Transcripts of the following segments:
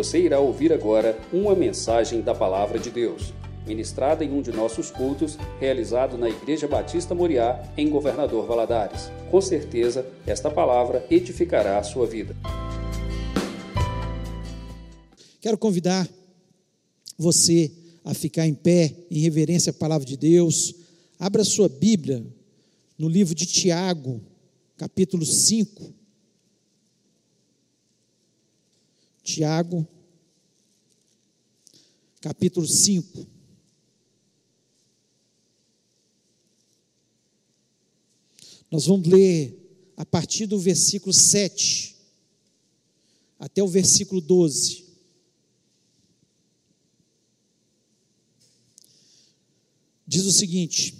Você irá ouvir agora uma mensagem da Palavra de Deus, ministrada em um de nossos cultos, realizado na Igreja Batista Moriá, em Governador Valadares. Com certeza, esta palavra edificará a sua vida. Quero convidar você a ficar em pé, em reverência à palavra de Deus. Abra sua Bíblia no livro de Tiago, capítulo 5. Tiago, capítulo 5. Nós vamos ler a partir do versículo 7 até o versículo 12. Diz o seguinte: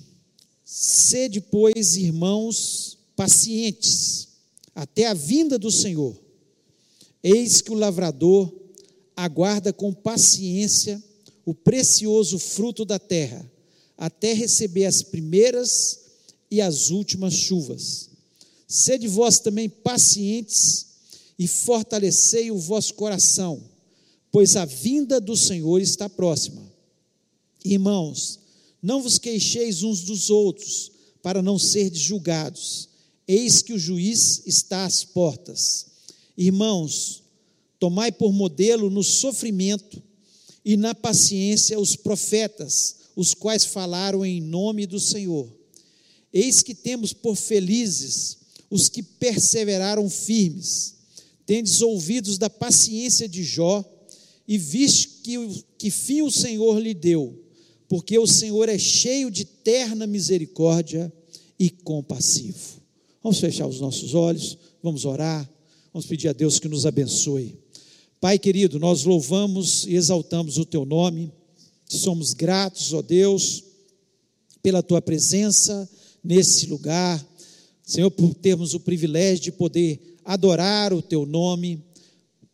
Sede, pois, irmãos, pacientes, até a vinda do Senhor. Eis que o lavrador aguarda com paciência o precioso fruto da terra, até receber as primeiras e as últimas chuvas. Sede vós também pacientes e fortalecei o vosso coração, pois a vinda do Senhor está próxima. Irmãos, não vos queixeis uns dos outros, para não serdes julgados. Eis que o juiz está às portas. Irmãos, tomai por modelo no sofrimento e na paciência os profetas, os quais falaram em nome do Senhor. Eis que temos por felizes os que perseveraram firmes. Tendes ouvidos da paciência de Jó e viste que, que fim o Senhor lhe deu porque o Senhor é cheio de terna misericórdia e compassivo. Vamos fechar os nossos olhos, vamos orar, vamos pedir a Deus que nos abençoe. Pai querido, nós louvamos e exaltamos o teu nome, somos gratos, ó Deus, pela tua presença nesse lugar, Senhor, por termos o privilégio de poder adorar o teu nome,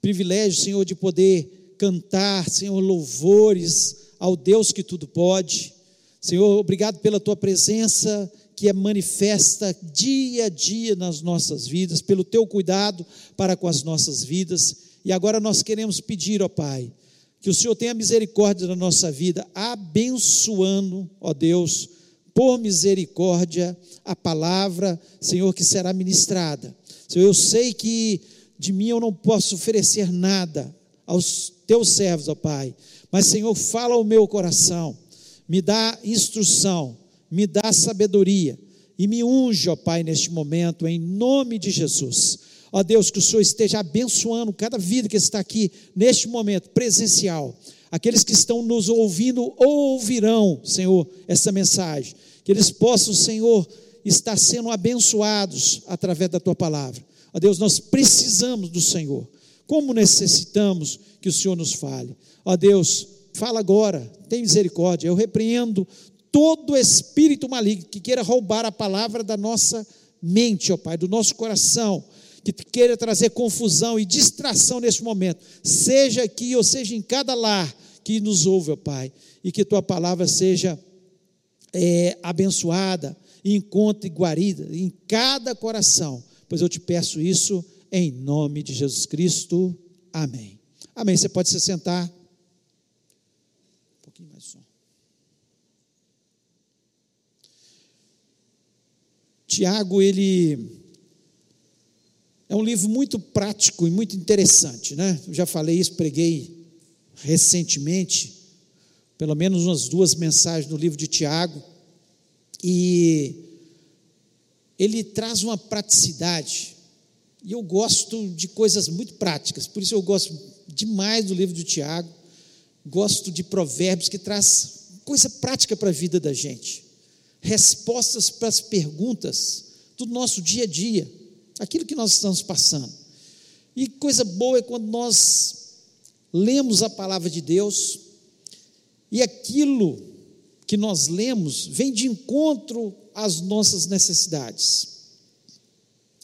privilégio, Senhor, de poder cantar, Senhor, louvores ao Deus que tudo pode. Senhor, obrigado pela tua presença que é manifesta dia a dia nas nossas vidas, pelo teu cuidado para com as nossas vidas. E agora nós queremos pedir, ó Pai, que o Senhor tenha misericórdia da nossa vida, abençoando, ó Deus, por misericórdia, a palavra, Senhor, que será ministrada. Senhor, eu sei que de mim eu não posso oferecer nada aos teus servos, ó Pai, mas, Senhor, fala ao meu coração, me dá instrução, me dá sabedoria e me unge, ó Pai, neste momento, em nome de Jesus. Ó Deus, que o Senhor esteja abençoando cada vida que está aqui neste momento presencial. Aqueles que estão nos ouvindo ouvirão, Senhor, essa mensagem. Que eles possam, Senhor, estar sendo abençoados através da tua palavra. Ó Deus, nós precisamos do Senhor. Como necessitamos que o Senhor nos fale. Ó Deus, fala agora, tem misericórdia. Eu repreendo todo espírito maligno que queira roubar a palavra da nossa mente, ó Pai, do nosso coração, que queira trazer confusão e distração neste momento, seja aqui ou seja em cada lar que nos ouve, ó Pai, e que tua palavra seja é, abençoada, encontre guarida em cada coração, pois eu te peço isso em nome de Jesus Cristo. Amém. Amém. Você pode se sentar. Um pouquinho mais. Tiago, ele é um livro muito prático e muito interessante, né? Eu já falei isso, preguei recentemente, pelo menos umas duas mensagens no livro de Tiago, e ele traz uma praticidade e eu gosto de coisas muito práticas, por isso eu gosto demais do livro do Tiago, gosto de provérbios que traz coisa prática para a vida da gente, respostas para as perguntas do nosso dia a dia, aquilo que nós estamos passando. E coisa boa é quando nós lemos a palavra de Deus e aquilo que nós lemos vem de encontro às nossas necessidades.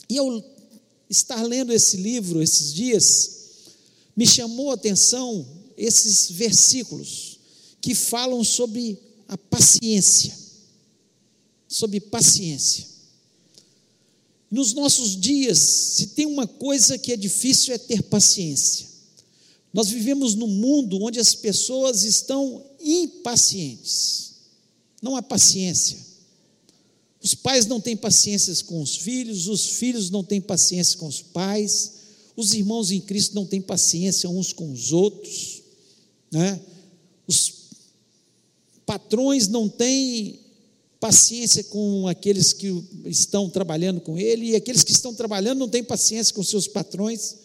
E eu estar lendo esse livro esses dias, me chamou a atenção esses versículos que falam sobre a paciência. Sobre paciência. Nos nossos dias, se tem uma coisa que é difícil é ter paciência. Nós vivemos num mundo onde as pessoas estão impacientes. Não há paciência. Os pais não têm paciência com os filhos, os filhos não têm paciência com os pais, os irmãos em Cristo não têm paciência uns com os outros, né? os patrões não têm paciência com aqueles que estão trabalhando com ele, e aqueles que estão trabalhando não têm paciência com seus patrões.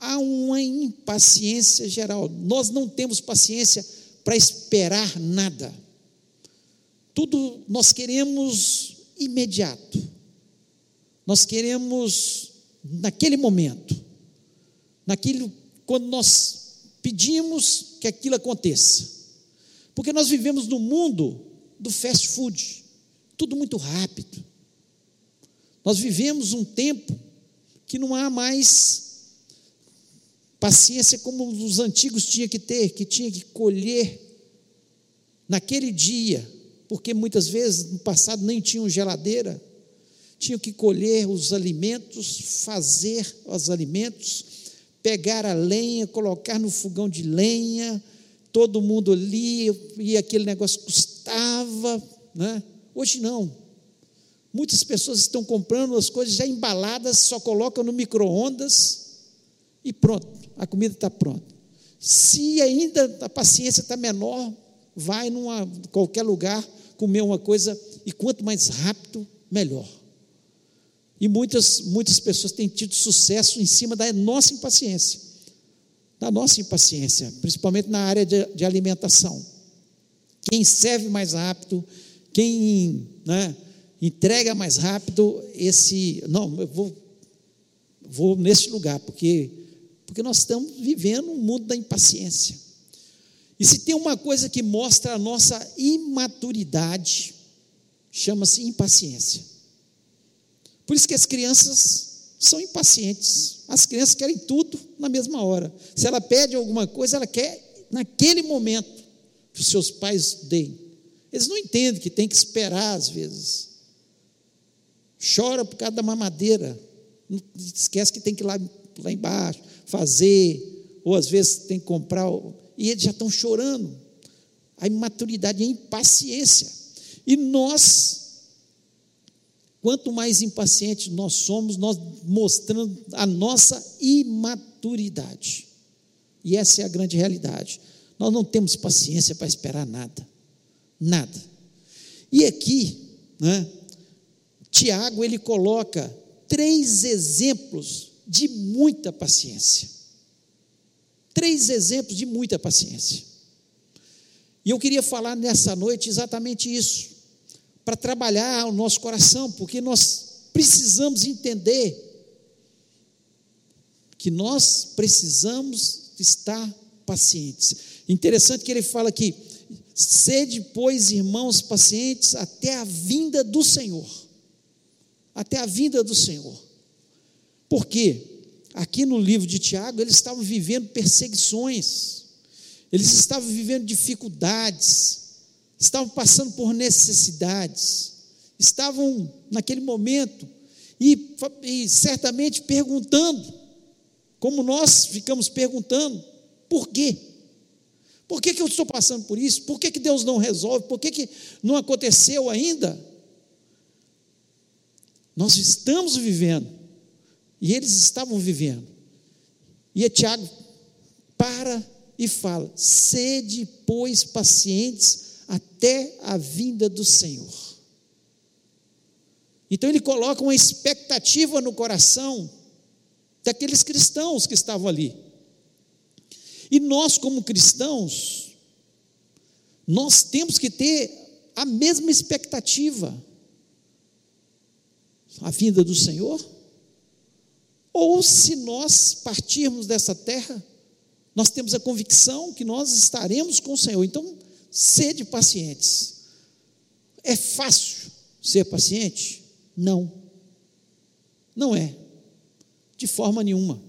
Há uma impaciência geral. Nós não temos paciência para esperar nada. Tudo nós queremos imediato. Nós queremos naquele momento. Naquilo quando nós pedimos que aquilo aconteça. Porque nós vivemos no mundo do fast food tudo muito rápido. Nós vivemos um tempo que não há mais paciência como os antigos tinham que ter, que tinha que colher naquele dia, porque muitas vezes no passado nem tinham geladeira, tinham que colher os alimentos, fazer os alimentos, pegar a lenha, colocar no fogão de lenha, todo mundo ali, e aquele negócio custava, né? Hoje não. Muitas pessoas estão comprando as coisas já embaladas, só colocam no micro-ondas e pronto, a comida está pronta. Se ainda a paciência está menor, vai numa qualquer lugar comer uma coisa e quanto mais rápido, melhor. E muitas, muitas pessoas têm tido sucesso em cima da nossa impaciência, da nossa impaciência, principalmente na área de, de alimentação. Quem serve mais rápido, quem né, entrega mais rápido esse. Não, eu vou, vou nesse lugar, porque, porque nós estamos vivendo um mundo da impaciência. E se tem uma coisa que mostra a nossa imaturidade, chama-se impaciência. Por isso que as crianças são impacientes. As crianças querem tudo na mesma hora. Se ela pede alguma coisa, ela quer naquele momento que os seus pais deem. Eles não entendem que tem que esperar às vezes. Chora por causa da mamadeira. Esquece que tem que ir lá, lá embaixo, fazer, ou às vezes tem que comprar, e eles já estão chorando. A imaturidade, a impaciência. E nós, quanto mais impacientes nós somos, nós mostrando a nossa imaturidade. E essa é a grande realidade. Nós não temos paciência para esperar nada. Nada. E aqui, né, Tiago, ele coloca três exemplos de muita paciência. Três exemplos de muita paciência. E eu queria falar nessa noite exatamente isso, para trabalhar o nosso coração, porque nós precisamos entender que nós precisamos estar pacientes. Interessante que ele fala que Sede, pois, irmãos pacientes, até a vinda do Senhor. Até a vinda do Senhor. Por quê? Aqui no livro de Tiago, eles estavam vivendo perseguições, eles estavam vivendo dificuldades, estavam passando por necessidades, estavam naquele momento e, e certamente perguntando, como nós ficamos perguntando, por quê? Por que, que eu estou passando por isso? Por que, que Deus não resolve? Por que, que não aconteceu ainda? Nós estamos vivendo, e eles estavam vivendo. E é Tiago para e fala: sede, pois, pacientes até a vinda do Senhor. Então ele coloca uma expectativa no coração daqueles cristãos que estavam ali. E nós, como cristãos, nós temos que ter a mesma expectativa. A vinda do Senhor? Ou se nós partirmos dessa terra, nós temos a convicção que nós estaremos com o Senhor. Então, sede pacientes. É fácil ser paciente? Não. Não é. De forma nenhuma.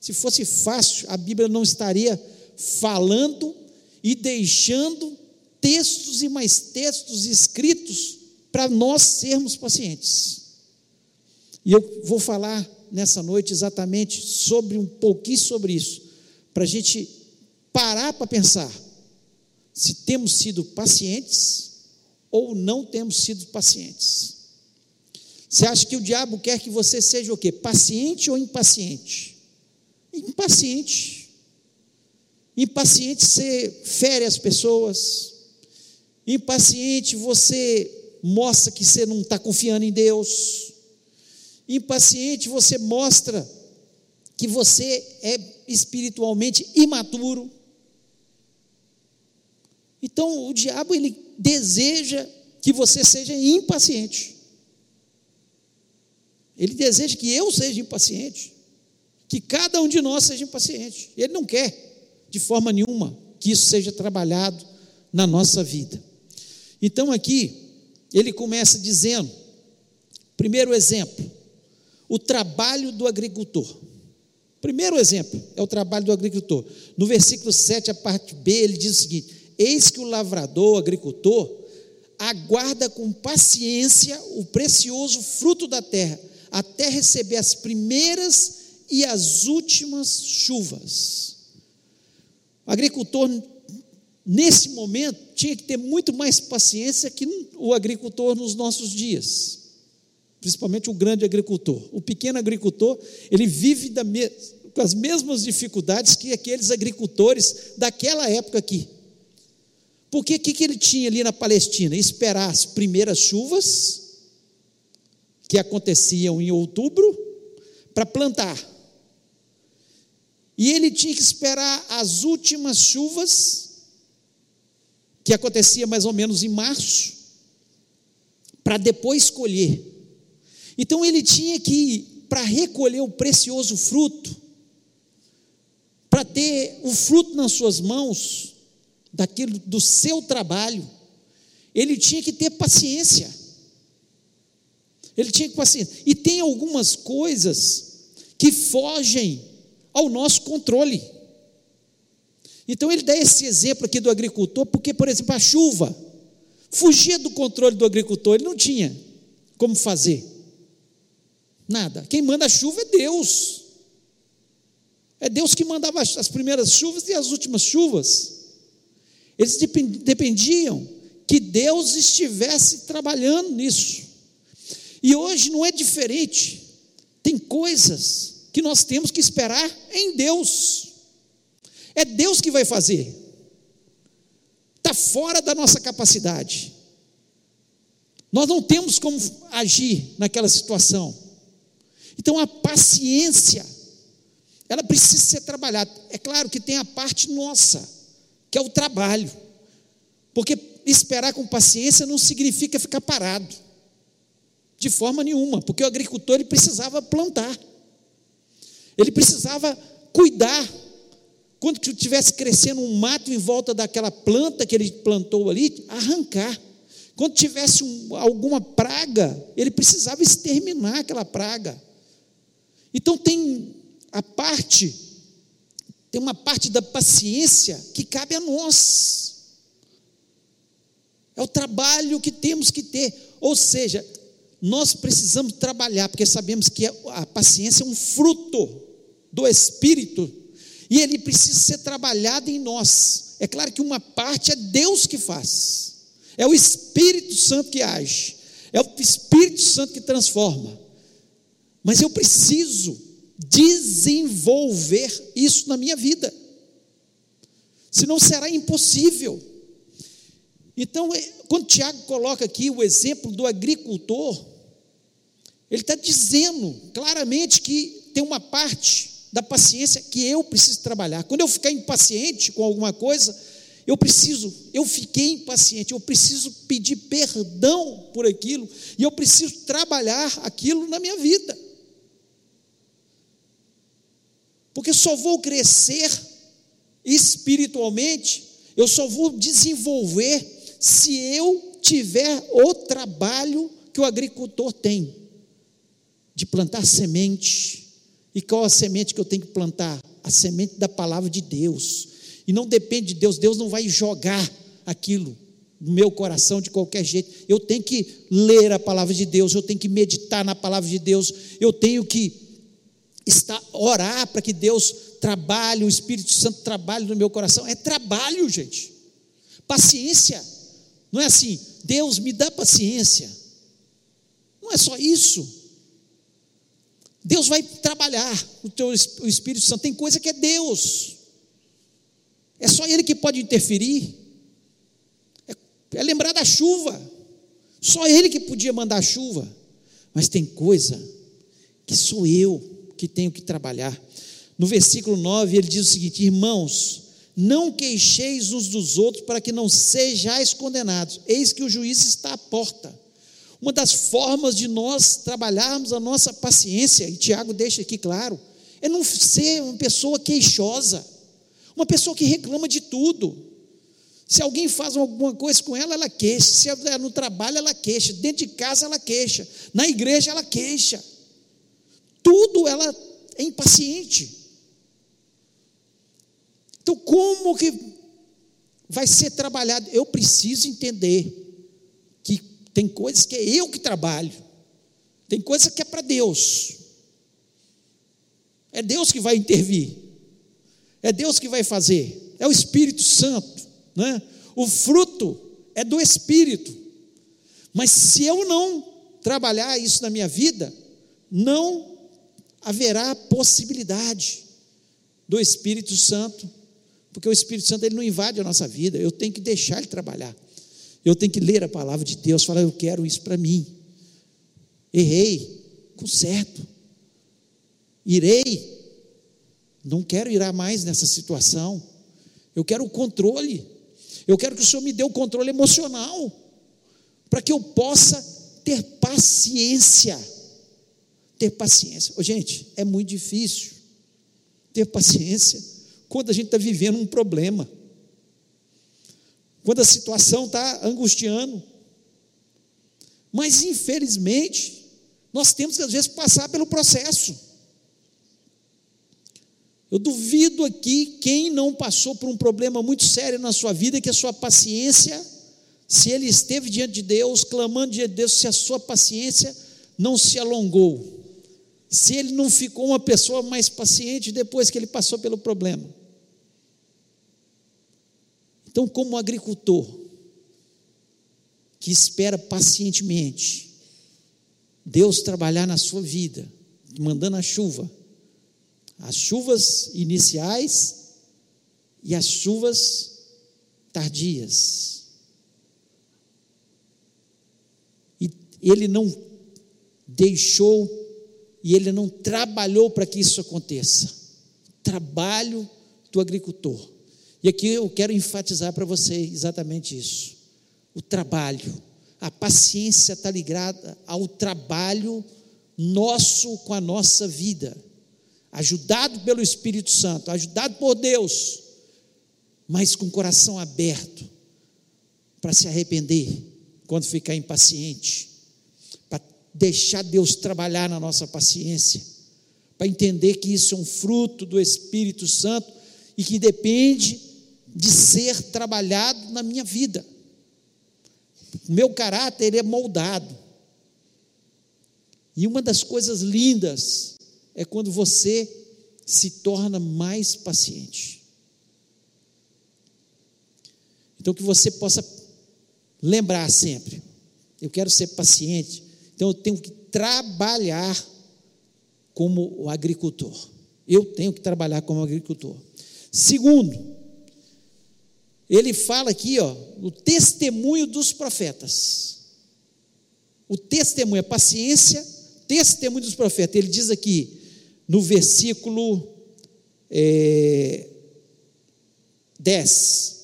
Se fosse fácil, a Bíblia não estaria falando e deixando textos e mais textos escritos para nós sermos pacientes. E eu vou falar nessa noite exatamente sobre um pouquinho sobre isso, para a gente parar para pensar se temos sido pacientes ou não temos sido pacientes. Você acha que o diabo quer que você seja o quê? Paciente ou impaciente? Impaciente. Impaciente você fere as pessoas. Impaciente você mostra que você não está confiando em Deus. Impaciente você mostra que você é espiritualmente imaturo. Então o diabo ele deseja que você seja impaciente. Ele deseja que eu seja impaciente, que cada um de nós seja impaciente. Ele não quer, de forma nenhuma, que isso seja trabalhado na nossa vida. Então aqui, ele começa dizendo, primeiro exemplo, o trabalho do agricultor. Primeiro exemplo é o trabalho do agricultor. No versículo 7, a parte B, ele diz o seguinte: Eis que o lavrador, o agricultor, aguarda com paciência o precioso fruto da terra, até receber as primeiras e as últimas chuvas. O agricultor, nesse momento, tinha que ter muito mais paciência que o agricultor nos nossos dias, principalmente o grande agricultor. O pequeno agricultor, ele vive me... com as mesmas dificuldades que aqueles agricultores daquela época aqui. Porque o que, que ele tinha ali na Palestina? Esperar as primeiras chuvas que aconteciam em outubro para plantar. E ele tinha que esperar as últimas chuvas, que acontecia mais ou menos em março, para depois colher. Então ele tinha que, para recolher o precioso fruto, para ter o fruto nas suas mãos, daquilo do seu trabalho, ele tinha que ter paciência. Ele tinha que paciência. E tem algumas coisas que fogem ao nosso controle. Então ele dá esse exemplo aqui do agricultor, porque, por exemplo, a chuva fugia do controle do agricultor, ele não tinha como fazer. Nada. Quem manda a chuva é Deus. É Deus que mandava as primeiras chuvas e as últimas chuvas. Eles dependiam que Deus estivesse trabalhando nisso. E hoje não é diferente. Tem coisas que nós temos que esperar em Deus. É Deus que vai fazer. Está fora da nossa capacidade. Nós não temos como agir naquela situação. Então a paciência, ela precisa ser trabalhada. É claro que tem a parte nossa, que é o trabalho. Porque esperar com paciência não significa ficar parado. De forma nenhuma, porque o agricultor ele precisava plantar. Ele precisava cuidar. Quando tivesse crescendo um mato em volta daquela planta que ele plantou ali, arrancar. Quando tivesse um, alguma praga, ele precisava exterminar aquela praga. Então tem a parte, tem uma parte da paciência que cabe a nós. É o trabalho que temos que ter. Ou seja, nós precisamos trabalhar, porque sabemos que a paciência é um fruto do Espírito, e ele precisa ser trabalhado em nós. É claro que uma parte é Deus que faz, é o Espírito Santo que age, é o Espírito Santo que transforma, mas eu preciso desenvolver isso na minha vida, senão será impossível. Então, é, quando Tiago coloca aqui o exemplo do agricultor, ele está dizendo claramente que tem uma parte da paciência que eu preciso trabalhar. Quando eu ficar impaciente com alguma coisa, eu preciso, eu fiquei impaciente, eu preciso pedir perdão por aquilo, e eu preciso trabalhar aquilo na minha vida. Porque só vou crescer espiritualmente, eu só vou desenvolver se eu tiver o trabalho que o agricultor tem, de plantar semente. E qual a semente que eu tenho que plantar? A semente da palavra de Deus. E não depende de Deus, Deus não vai jogar aquilo no meu coração de qualquer jeito. Eu tenho que ler a palavra de Deus, eu tenho que meditar na palavra de Deus, eu tenho que estar, orar para que Deus trabalho, o Espírito Santo trabalha no meu coração. É trabalho, gente. Paciência. Não é assim, Deus me dá paciência. Não é só isso. Deus vai trabalhar o teu o Espírito Santo. Tem coisa que é Deus. É só Ele que pode interferir. É, é lembrar da chuva. Só Ele que podia mandar chuva. Mas tem coisa que sou eu que tenho que trabalhar. No versículo 9, ele diz o seguinte: Irmãos, não queixeis uns dos outros para que não sejais condenados. Eis que o juiz está à porta. Uma das formas de nós trabalharmos a nossa paciência, e Tiago deixa aqui claro, é não ser uma pessoa queixosa, uma pessoa que reclama de tudo. Se alguém faz alguma coisa com ela, ela queixa. Se ela no trabalho, ela queixa. Dentro de casa, ela queixa. Na igreja, ela queixa. Tudo ela é impaciente. Então, como que vai ser trabalhado? Eu preciso entender tem coisas que é eu que trabalho, tem coisas que é para Deus. É Deus que vai intervir, é Deus que vai fazer, é o Espírito Santo. Né? O fruto é do Espírito. Mas se eu não trabalhar isso na minha vida, não haverá possibilidade do Espírito Santo, porque o Espírito Santo ele não invade a nossa vida, eu tenho que deixar ele trabalhar. Eu tenho que ler a palavra de Deus, falar, eu quero isso para mim. Errei, conserto. Irei, não quero ir mais nessa situação. Eu quero o controle. Eu quero que o Senhor me dê o controle emocional, para que eu possa ter paciência. Ter paciência. Oh, gente, é muito difícil ter paciência quando a gente está vivendo um problema, quando a situação está angustiando. Mas, infelizmente, nós temos que, às vezes, passar pelo processo. Eu duvido aqui quem não passou por um problema muito sério na sua vida, que a sua paciência, se ele esteve diante de Deus, clamando diante de Deus, se a sua paciência não se alongou, se ele não ficou uma pessoa mais paciente depois que ele passou pelo problema. Então, como agricultor, que espera pacientemente Deus trabalhar na sua vida, mandando a chuva, as chuvas iniciais e as chuvas tardias. E ele não deixou e ele não trabalhou para que isso aconteça. Trabalho do agricultor. E aqui eu quero enfatizar para você exatamente isso. O trabalho, a paciência está ligada ao trabalho nosso com a nossa vida. Ajudado pelo Espírito Santo, ajudado por Deus, mas com o coração aberto para se arrepender quando ficar impaciente, para deixar Deus trabalhar na nossa paciência, para entender que isso é um fruto do Espírito Santo e que depende de ser trabalhado na minha vida. O meu caráter é moldado. E uma das coisas lindas é quando você se torna mais paciente. Então, que você possa lembrar sempre: eu quero ser paciente, então eu tenho que trabalhar como agricultor. Eu tenho que trabalhar como agricultor. Segundo, ele fala aqui, ó, o testemunho dos profetas. O testemunho, a paciência, testemunho dos profetas. Ele diz aqui, no versículo é, 10.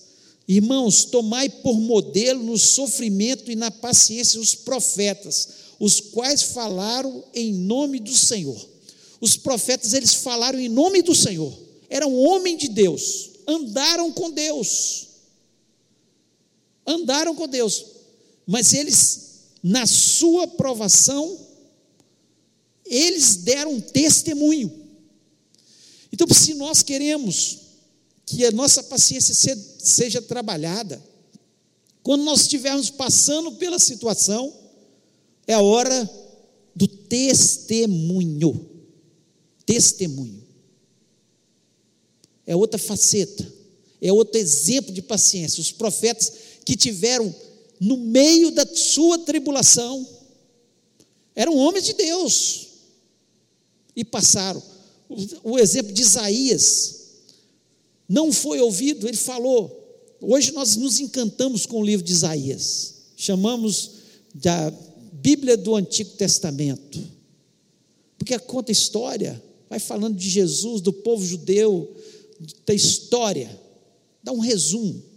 Irmãos, tomai por modelo no sofrimento e na paciência os profetas, os quais falaram em nome do Senhor. Os profetas, eles falaram em nome do Senhor, eram homens de Deus, andaram com Deus, andaram com Deus, mas eles, na sua provação, eles deram testemunho. Então, se nós queremos que a nossa paciência seja trabalhada, quando nós estivermos passando pela situação, é a hora do testemunho. Testemunho. é outra faceta, é outro exemplo de paciência. Os profetas que tiveram no meio da sua tribulação eram homens de Deus e passaram. O, exemplo de Isaías não foi ouvido, ele falou. Hoje nós nos encantamos com o livro de Isaías, chamamos da Bíblia do Antigo Testamento, porque conta história, vai falando de Jesus, do povo judeu, da história, dá um resumo.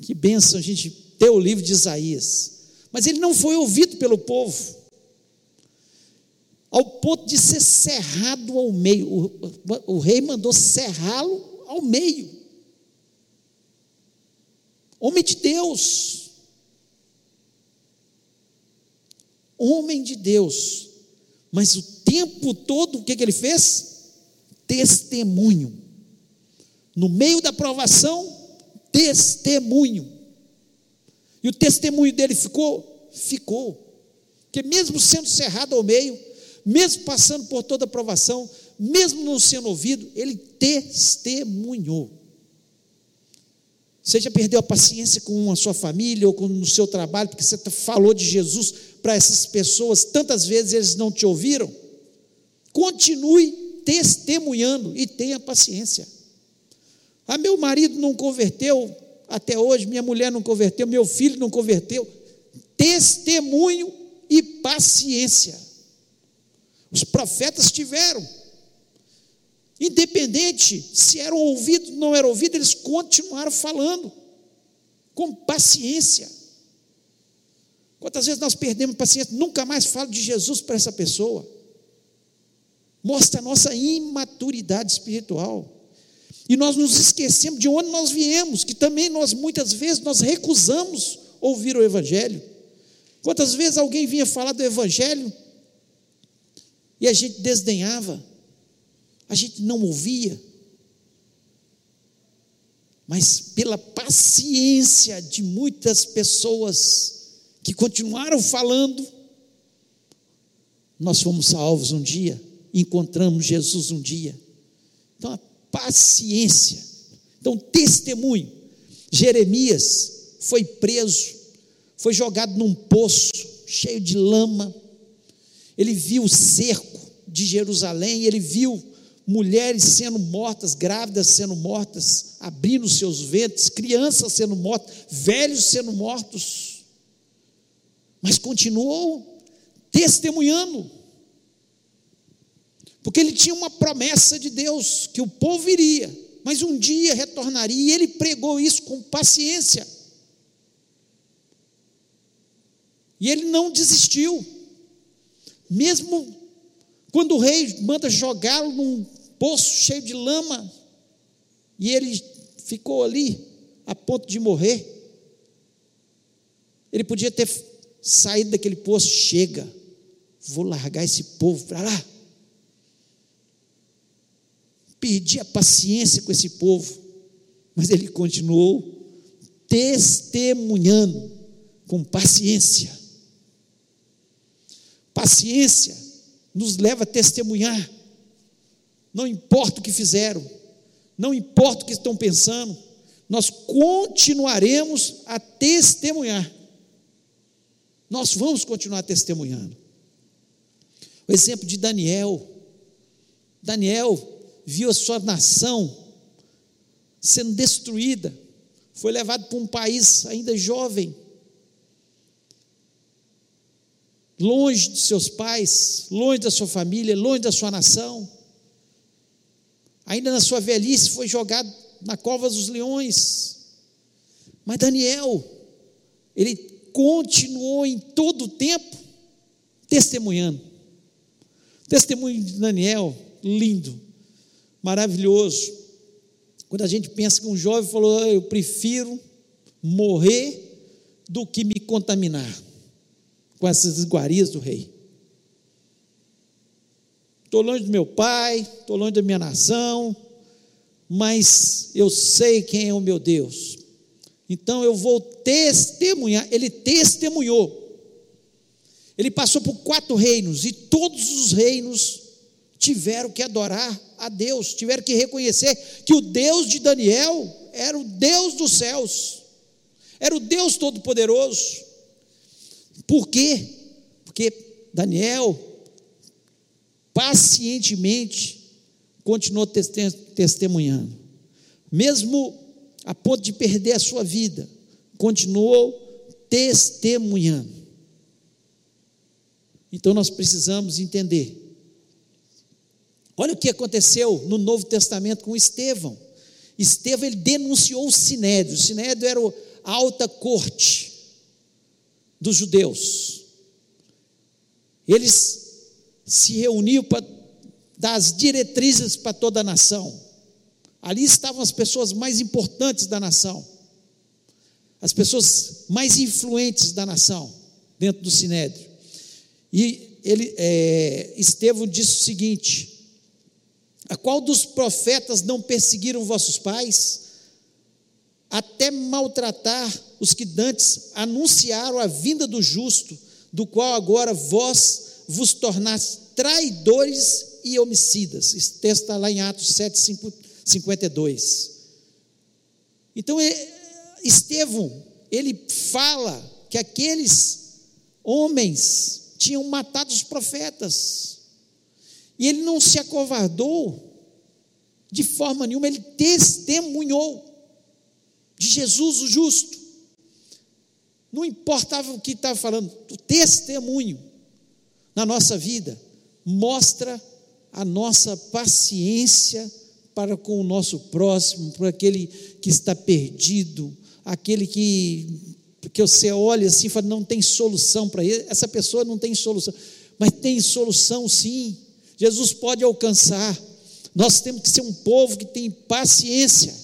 Que benção a gente ter o livro de Isaías. Mas ele não foi ouvido pelo povo, ao ponto de ser cerrado ao meio. O, o, o rei mandou cerrá-lo ao meio. Homem de Deus. Homem de Deus. Mas o tempo todo, o que, que ele fez? Testemunho. No meio da provação, testemunho. E o testemunho dele ficou? Ficou. Porque mesmo sendo cerrado ao meio, mesmo passando por toda a provação, mesmo não sendo ouvido, ele testemunhou. Você já perdeu a paciência com a sua família ou com no seu trabalho, porque você falou de Jesus para essas pessoas, tantas vezes eles não te ouviram? Continue testemunhando e tenha paciência. Ah, meu marido não converteu até hoje, minha mulher não converteu, meu filho não converteu. Testemunho e paciência. Os profetas tiveram. Independente se eram ouvidos ou não eram ouvidos, eles continuaram falando, com paciência. Quantas vezes nós perdemos paciência? Nunca mais falo de Jesus para essa pessoa. Mostra a nossa imaturidade espiritual. E nós nos esquecemos de onde nós viemos, que também nós muitas vezes nós recusamos ouvir o evangelho. Quantas vezes alguém vinha falar do evangelho e a gente desdenhava, a gente não ouvia. Mas pela paciência de muitas pessoas que continuaram falando, nós fomos salvos um dia, encontramos Jesus um dia. Então, paciência. Então, testemunho. Jeremias foi preso, foi jogado num poço cheio de lama. Ele viu o cerco de Jerusalém, ele viu mulheres sendo mortas, grávidas sendo mortas, abrindo seus ventres, crianças sendo mortas, velhos sendo mortos. Mas continuou testemunhando. Porque ele tinha uma promessa de Deus que o povo iria, mas um dia retornaria, e ele pregou isso com paciência. E ele não desistiu, mesmo quando o rei manda jogá-lo num poço cheio de lama, e ele ficou ali a ponto de morrer. Ele podia ter saído daquele poço, chega, vou largar esse povo para lá perdi a paciência com esse povo, mas ele continuou testemunhando com paciência. Paciência nos leva a testemunhar, não importa o que fizeram, não importa o que estão pensando, nós continuaremos a testemunhar. Nós vamos continuar testemunhando. O exemplo de Daniel. Daniel viu a sua nação sendo destruída, foi levado para um país ainda jovem, longe de seus pais, longe da sua família, longe da sua nação. Ainda na sua velhice foi jogado na cova dos leões. Mas Daniel, ele continuou em todo o tempo testemunhando. Testemunho de Daniel, lindo maravilhoso. Quando a gente pensa que um jovem falou, ah, eu prefiro morrer do que me contaminar com essas iguarias do rei. Estou longe do meu pai, estou longe da minha nação, mas eu sei quem é o meu Deus. Então eu vou testemunhar. Ele testemunhou. Ele passou por quatro reinos e todos os reinos tiveram que adorar a Deus, tiveram que reconhecer que o Deus de Daniel era o Deus dos céus, era o Deus Todo-Poderoso. Por quê? Porque Daniel pacientemente continuou testemunhando, mesmo a ponto de perder a sua vida, continuou testemunhando. Então nós precisamos entender. Olha o que aconteceu no Novo Testamento com Estevão. Estevão ele denunciou o Sinédrio. O Sinédrio era a alta corte dos judeus. Eles se reuniam para dar as diretrizes para toda a nação. Ali estavam as pessoas mais importantes da nação, as pessoas mais influentes da nação, dentro do Sinédrio. E ele, é, Estevão disse o seguinte: A qual dos profetas não perseguiram vossos pais, até maltratar os que dantes anunciaram a vinda do justo, do qual agora vós vos tornaste traidores e homicidas. Esse texto está lá em Atos 7, 5, 52. Então, é, Estevão, ele fala que aqueles homens tinham matado os profetas, e ele não se acovardou de forma nenhuma, ele testemunhou de Jesus o justo. Não importava o que estava falando, o testemunho na nossa vida mostra a nossa paciência para com o nosso próximo, para aquele que está perdido, aquele que, que você olha assim e fala, não tem solução para ele, essa pessoa não tem solução, mas tem solução sim, Jesus pode alcançar, nós temos que ser um povo que tem paciência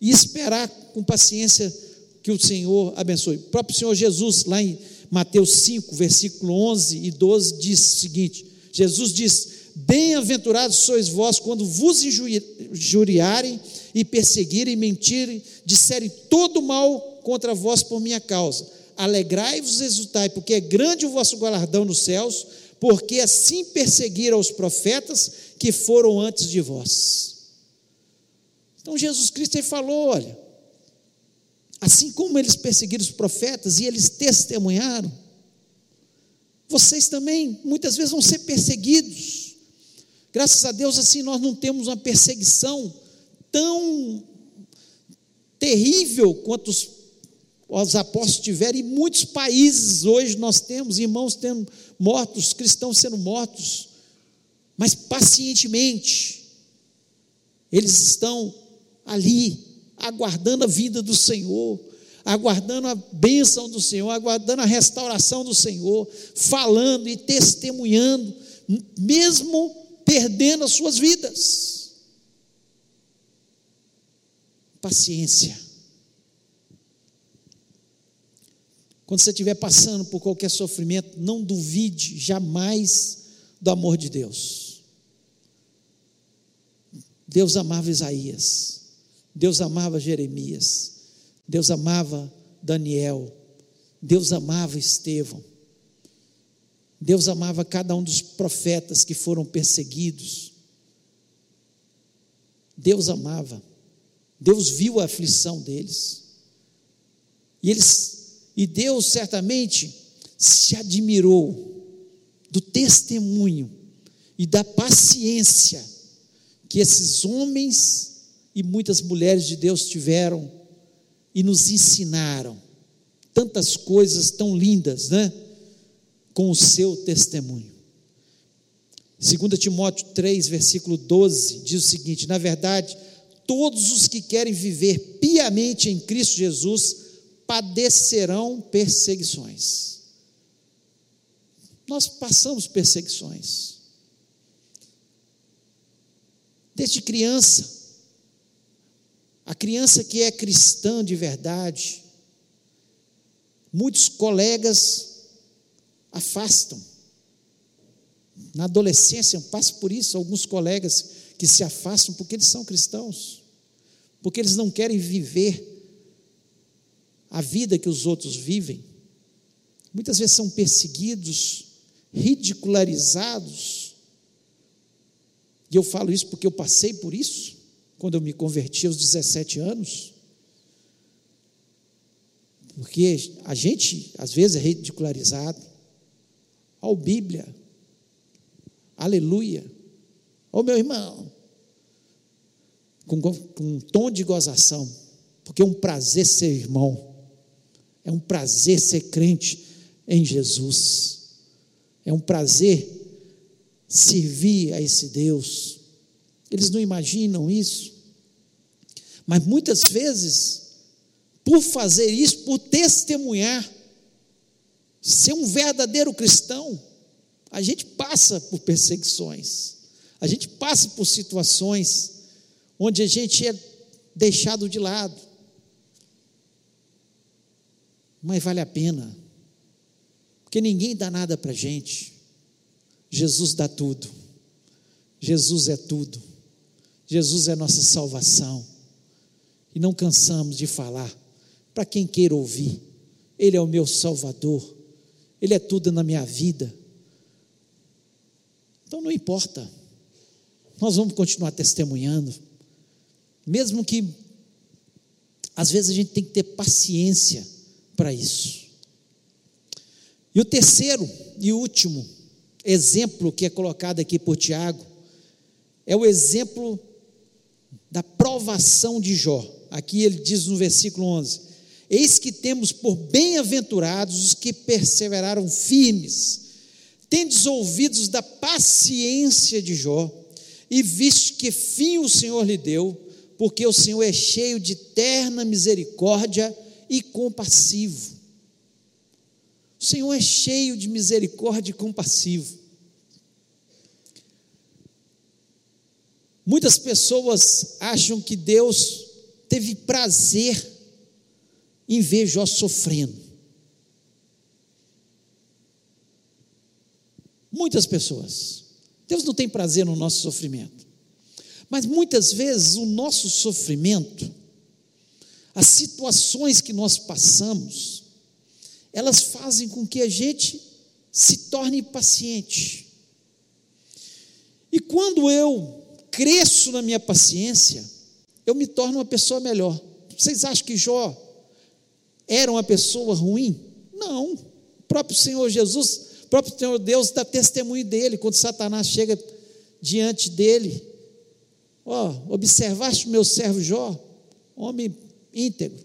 e esperar com paciência que o Senhor abençoe. O próprio Senhor Jesus, lá em Mateus 5, versículo 11 e 12, diz o seguinte: Jesus diz: Bem-aventurados sois vós quando vos injuriarem e perseguirem, mentirem, disserem todo mal contra vós por minha causa. Alegrai-vos e exultai, porque é grande o vosso galardão nos céus, porque assim perseguiram os profetas que foram antes de vós. Então Jesus Cristo ele falou: olha, assim como eles perseguiram os profetas e eles testemunharam, vocês também muitas vezes vão ser perseguidos. Graças a Deus, assim, nós não temos uma perseguição tão terrível quanto os, os apóstolos tiveram. Em muitos países hoje nós temos irmãos tendo mortos, cristãos sendo mortos, mas pacientemente, eles estão ali, aguardando a vida do Senhor, aguardando a bênção do Senhor, aguardando a restauração do Senhor, falando e testemunhando, mesmo perdendo as suas vidas. Paciência. Quando você estiver passando por qualquer sofrimento, não duvide jamais do amor de Deus. Deus amava Isaías, Deus amava Jeremias, Deus amava Daniel, Deus amava Estevão. Deus amava cada um dos profetas que foram perseguidos. Deus amava. Deus viu a aflição deles. E eles e Deus certamente se admirou do testemunho e da paciência que esses homens e muitas mulheres de Deus tiveram e nos ensinaram tantas coisas tão lindas, né? com o seu testemunho. 2 Timóteo 3, versículo 12, diz o seguinte: Na verdade, todos os que querem viver piamente em Cristo Jesus padecerão perseguições. Nós passamos perseguições. Desde criança, a criança que é cristã de verdade, muitos colegas afastam. Na adolescência, eu passo por isso, alguns colegas que se afastam porque eles são cristãos, porque eles não querem viver a vida que os outros vivem. Muitas vezes são perseguidos, ridicularizados, E eu falo isso porque eu passei por isso, quando eu me converti aos 17 anos. Porque a gente, às vezes, é ridicularizado. Ó, Bíblia. Aleluia. Ó, meu irmão. Com, com um tom de gozação. Porque é um prazer ser irmão. É um prazer ser crente em Jesus. É um prazer servir a esse Deus. Eles não imaginam isso. Mas muitas vezes, por fazer isso, por testemunhar, ser um verdadeiro cristão, a gente passa por perseguições, a gente passa por situações onde a gente é deixado de lado. Mas vale a pena, porque ninguém dá nada para a gente, Jesus dá tudo, Jesus é tudo, Jesus é nossa salvação, e não cansamos de falar, para quem queira ouvir, Ele é o meu Salvador, Ele é tudo na minha vida. Então não importa, nós vamos continuar testemunhando, mesmo que às vezes a gente tem que ter paciência para isso. E o terceiro e último exemplo que é colocado aqui por Tiago é o exemplo da provação de Jó. Aqui ele diz no versículo 11: Eis que temos por bem-aventurados os que perseveraram firmes, tendes ouvidos da paciência de Jó, e viste que fim o Senhor lhe deu, porque o Senhor é cheio de terna misericórdia e compassivo. O Senhor é cheio de misericórdia e compassivo. Muitas pessoas acham que Deus teve prazer em ver Jó sofrendo. Muitas pessoas. Deus não tem prazer no nosso sofrimento. Mas muitas vezes o nosso sofrimento as situações que nós passamos, elas fazem com que a gente se torne paciente. E quando eu cresço na minha paciência, eu me torno uma pessoa melhor. Vocês acham que Jó era uma pessoa ruim? Não. O próprio Senhor Jesus, o próprio Senhor Deus dá testemunho dele quando Satanás chega diante dele. Ó, oh, observaste o meu servo Jó, homem íntegro,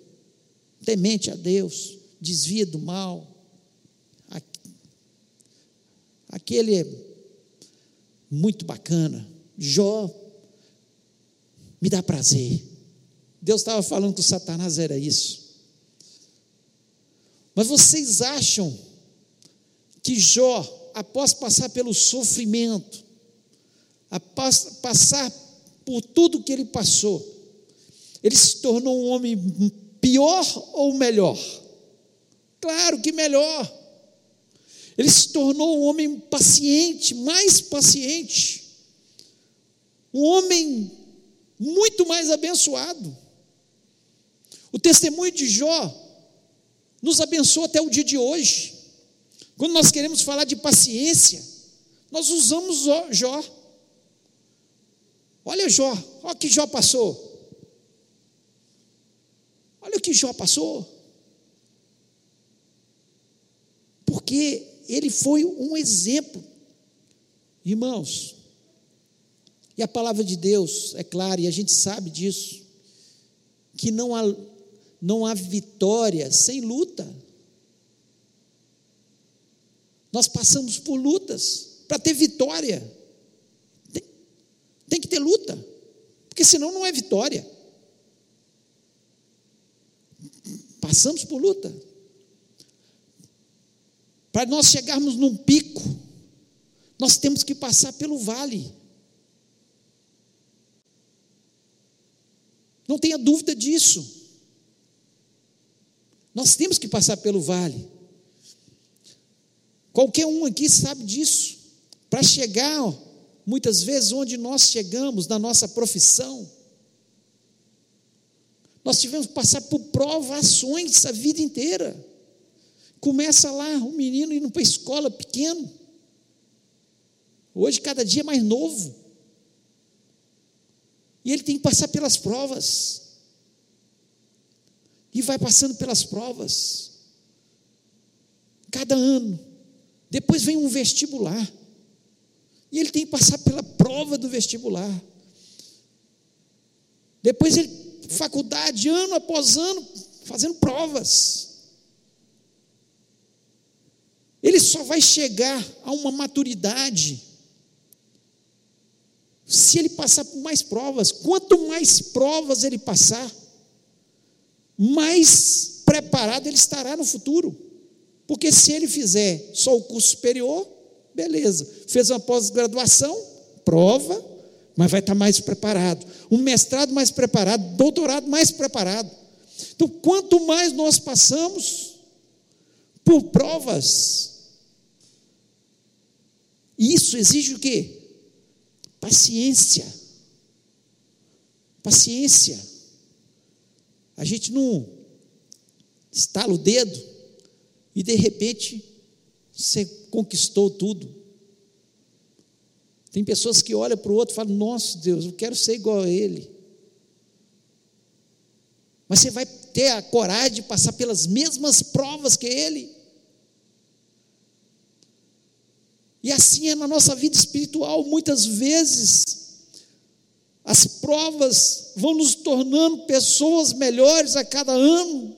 temente a Deus, desvia do mal. Aquele é muito bacana. Jó me dá prazer. Deus estava falando que o Satanás era isso. Mas vocês acham que Jó, após passar pelo sofrimento, após passar por tudo que ele passou, ele se tornou um homem pior ou melhor? Claro que melhor. Ele se tornou um homem paciente, mais paciente. Um homem muito mais abençoado. O testemunho de Jó nos abençoa até o dia de hoje. Quando nós queremos falar de paciência, nós usamos Jó. Olha Jó, olha o que Jó passou. Olha o que Jó passou. Porque ele foi um exemplo. Irmãos, e a palavra de Deus é clara, e a gente sabe disso, que não há, não há vitória sem luta. Nós passamos por lutas para ter vitória. Tem, tem que ter luta, porque senão não é vitória. Passamos por luta. Para nós chegarmos num pico, nós temos que passar pelo vale. Não tenha dúvida disso. Nós temos que passar pelo vale. Qualquer um aqui sabe disso. Para chegar, muitas vezes, onde nós chegamos na nossa profissão, nós tivemos que passar por provações a vida inteira. Começa lá, um menino indo para a escola pequeno. Hoje, cada dia mais novo. E ele tem que passar pelas provas. E vai passando pelas provas. Cada ano. Depois vem um vestibular. E ele tem que passar pela prova do vestibular. Depois ele, faculdade, ano após ano, fazendo provas. Ele só vai chegar a uma maturidade se ele passar por mais provas. Quanto mais provas ele passar, mais preparado ele estará no futuro. Porque se ele fizer só o curso superior, beleza. Fez uma pós-graduação, prova, mas vai estar mais preparado. Um mestrado mais preparado, doutorado mais preparado. Então, quanto mais nós passamos por provas, isso exige o quê? Paciência. Paciência. A gente não estala o dedo e de repente você conquistou tudo. Tem pessoas que olham para o outro e falam: Nossa Deus, eu quero ser igual a ele. Mas você vai ter a coragem de passar pelas mesmas provas que ele. E assim é na nossa vida espiritual, muitas vezes as provas vão nos tornando pessoas melhores a cada ano,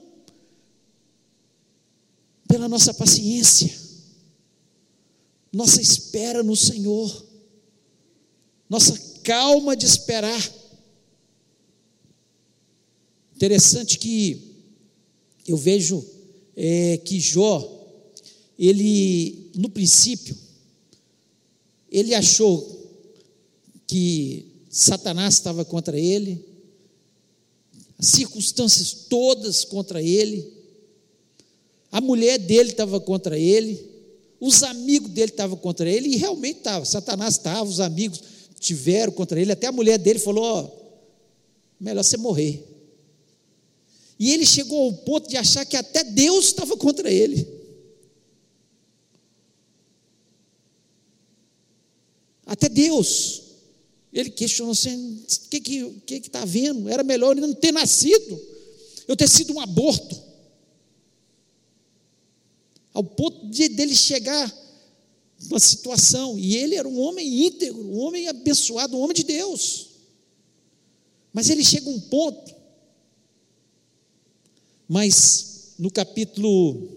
pela nossa paciência, nossa espera no Senhor, nossa calma de esperar. Interessante que eu vejo é, que Jó, ele, no princípio, ele achou que Satanás estava contra ele, as circunstâncias todas contra ele, a mulher dele estava contra ele, os amigos dele estavam contra ele, e realmente estava, Satanás estava, os amigos tiveram contra ele, até a mulher dele falou: ó, melhor você morrer. E ele chegou ao ponto de achar que até Deus estava contra ele. Até Deus. Ele questionou assim: o que está que, que que tá vendo? Era melhor ele não ter nascido, eu ter sido um aborto. Ao ponto de dele chegar uma situação, e ele era um homem íntegro, um homem abençoado, um homem de Deus. Mas ele chega a um ponto, mas no capítulo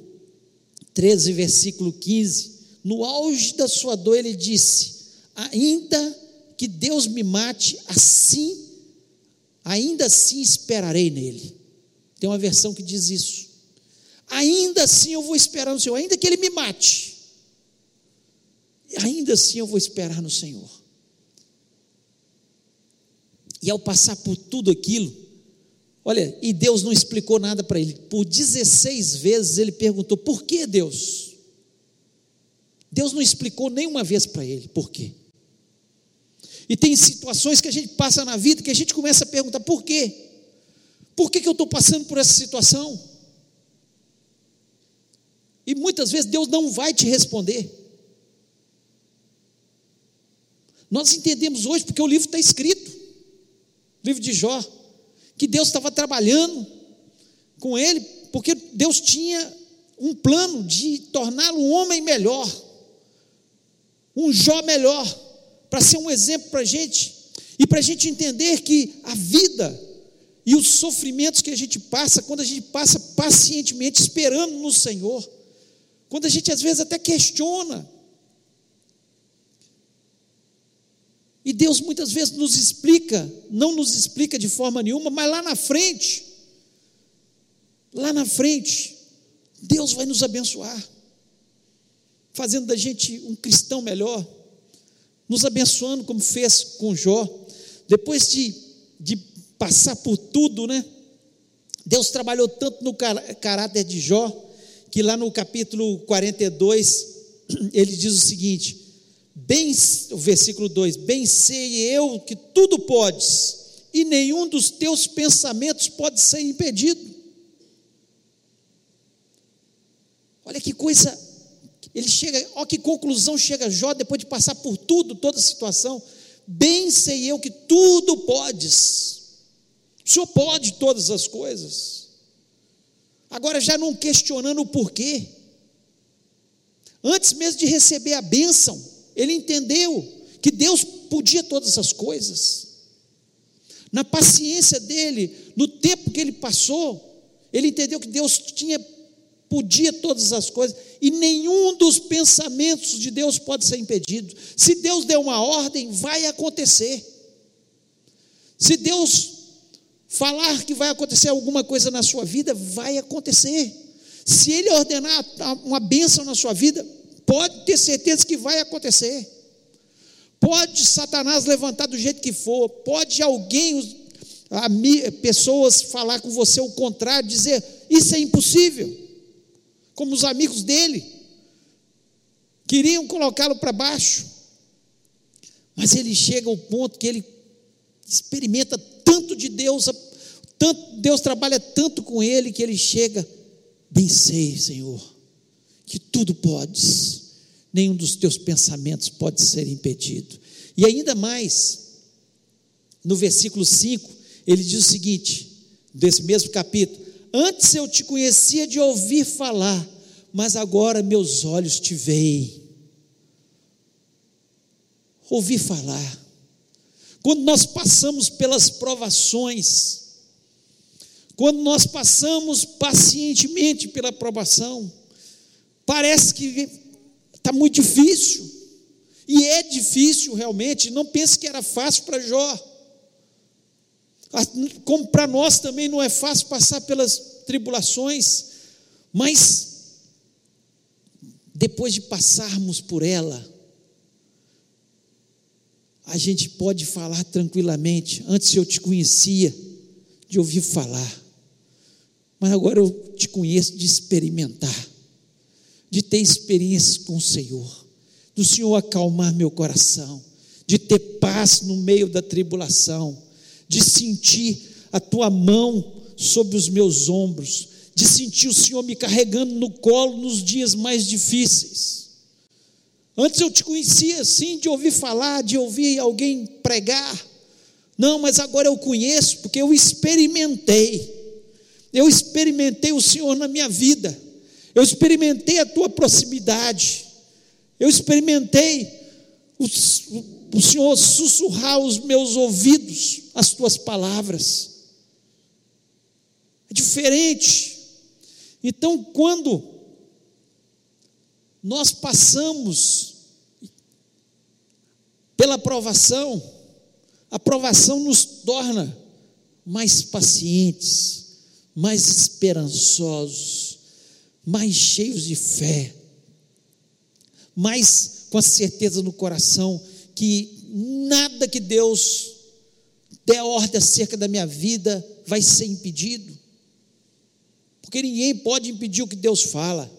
13, versículo 15, no auge da sua dor, ele disse: ainda que Deus me mate, assim, ainda assim esperarei nele. Tem uma versão que diz isso. Ainda assim eu vou esperar no Senhor, ainda que ele me mate, ainda assim eu vou esperar no Senhor. E ao passar por tudo aquilo, olha, e Deus não explicou nada para ele. Por 16 vezes ele perguntou: por que Deus? Deus não explicou nenhuma vez para ele por quê. E tem situações que a gente passa na vida que a gente começa a perguntar: por quê? Por que, que eu estou passando por essa situação? E muitas vezes Deus não vai te responder. Nós entendemos hoje, porque o livro está escrito, o livro de Jó, que Deus estava trabalhando com ele, porque Deus tinha um plano de torná-lo um homem melhor, um Jó melhor para ser um exemplo para a gente e para a gente entender que a vida e os sofrimentos que a gente passa, quando a gente passa pacientemente esperando no Senhor, quando a gente às vezes até questiona, e Deus muitas vezes nos explica, não nos explica de forma nenhuma, mas lá na frente, lá na frente, Deus vai nos abençoar, fazendo da gente um cristão melhor nos abençoando como fez com Jó. Depois de, de passar por tudo, né? Deus trabalhou tanto no caráter de Jó, que lá no capítulo 42, ele diz o seguinte: bem, o versículo 2: Bem sei eu que tudo podes, e nenhum dos teus pensamentos pode ser impedido. Olha que coisa ele chega, olha que conclusão chega Jó depois de passar por tudo, toda a situação. Bem sei eu que tudo podes. O Senhor pode todas as coisas. Agora, já não questionando o porquê. Antes mesmo de receber a bênção, ele entendeu que Deus podia todas as coisas. Na paciência dele, no tempo que ele passou, ele entendeu que Deus tinha podia todas as coisas e nenhum dos pensamentos de Deus pode ser impedido. Se Deus der uma ordem, vai acontecer. Se Deus falar que vai acontecer alguma coisa na sua vida, vai acontecer. Se Ele ordenar uma bênção na sua vida, pode ter certeza que vai acontecer. Pode Satanás levantar do jeito que for, pode alguém, pessoas falar com você o contrário, dizer isso é impossível, como os amigos dele queriam colocá-lo para baixo, mas ele chega ao ponto que ele experimenta tanto de Deus, tanto, Deus trabalha tanto com ele que ele chega, bem sei, Senhor, que tudo podes nenhum dos teus pensamentos pode ser impedido. E ainda mais, no versículo 5, ele diz o seguinte, desse mesmo capítulo: Antes eu te conhecia de ouvir falar, mas agora meus olhos te veem. Ouvir falar. Quando nós passamos pelas provações, quando nós passamos pacientemente pela provação, parece que Está muito difícil. E é difícil realmente. Não pense que era fácil para Jó. Como para nós também não é fácil passar pelas tribulações. Mas, depois de passarmos por ela, a gente pode falar tranquilamente. Antes eu te conhecia de ouvir falar, mas agora eu te conheço de experimentar de ter experiências com o Senhor, do Senhor acalmar meu coração, de ter paz no meio da tribulação, de sentir a tua mão sobre os meus ombros, de sentir o Senhor me carregando no colo nos dias mais difíceis. Antes eu te conhecia assim, de ouvir falar, de ouvir alguém pregar. Não, mas agora eu conheço, porque eu experimentei. Eu experimentei o Senhor na minha vida. Eu experimentei a tua proximidade. Eu experimentei o, o Senhor sussurrar aos meus ouvidos as tuas palavras. É diferente. Então, quando nós passamos pela aprovação, a aprovação nos torna mais pacientes, mais esperançosos mais cheios de fé, mais com a certeza no coração que nada que Deus der ordem acerca da minha vida vai ser impedido, porque ninguém pode impedir o que Deus fala.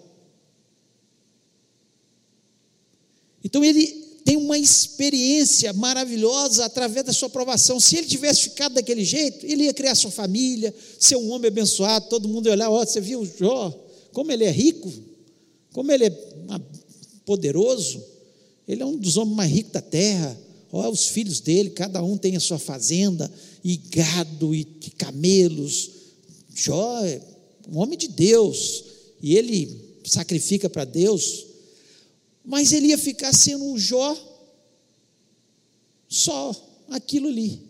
Então ele tem uma experiência maravilhosa através da sua aprovação. Se ele tivesse ficado daquele jeito, ele ia criar sua família, ser um homem abençoado, todo mundo ia olhar, ó, oh, você viu Jó? Como ele é rico, como ele é poderoso, ele é um dos homens mais ricos da terra. Olha os filhos dele, cada um tem a sua fazenda, e gado, e camelos. Jó é um homem de Deus, e ele sacrifica para Deus, mas ele ia ficar sendo um Jó só aquilo ali.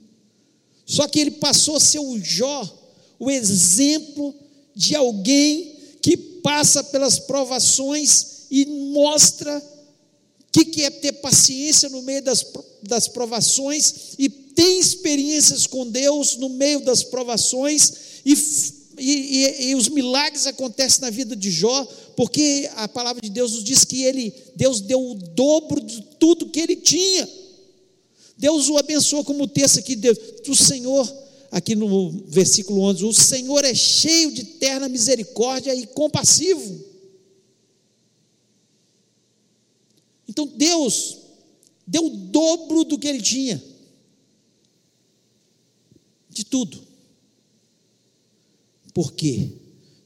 Só que ele passou a ser o Jó, o exemplo de alguém que passa pelas provações e mostra o que, que é ter paciência no meio das, das provações e tem experiências com Deus no meio das provações e, e, e, os milagres acontecem na vida de Jó, porque a palavra de Deus nos diz que ele, Deus deu o dobro de tudo que ele tinha. Deus o abençoou, como texto aqui, Deus, o Senhor aqui no versículo 11: O Senhor é cheio de terna misericórdia e compassivo. Então Deus deu o dobro do que ele tinha, de tudo. Por quê?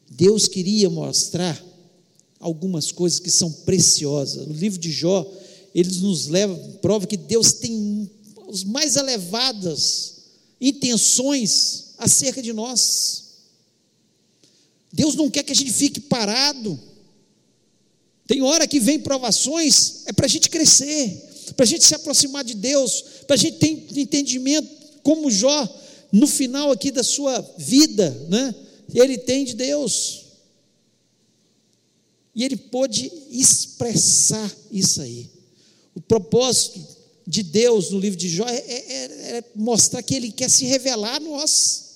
Deus queria mostrar algumas coisas que são preciosas. O livro de Jó, ele nos leva, prova que Deus tem as mais elevadas intenções acerca de nós. Deus não quer que a gente fique parado. Tem hora que vem provações, é para a gente crescer, para a gente se aproximar de Deus, para a gente ter entendimento, como Jó, no final aqui da sua vida, né? Ele tem de Deus. E ele pôde expressar isso aí. O propósito de Deus no livro de Jó é, é, é, é mostrar que ele quer se revelar a nós.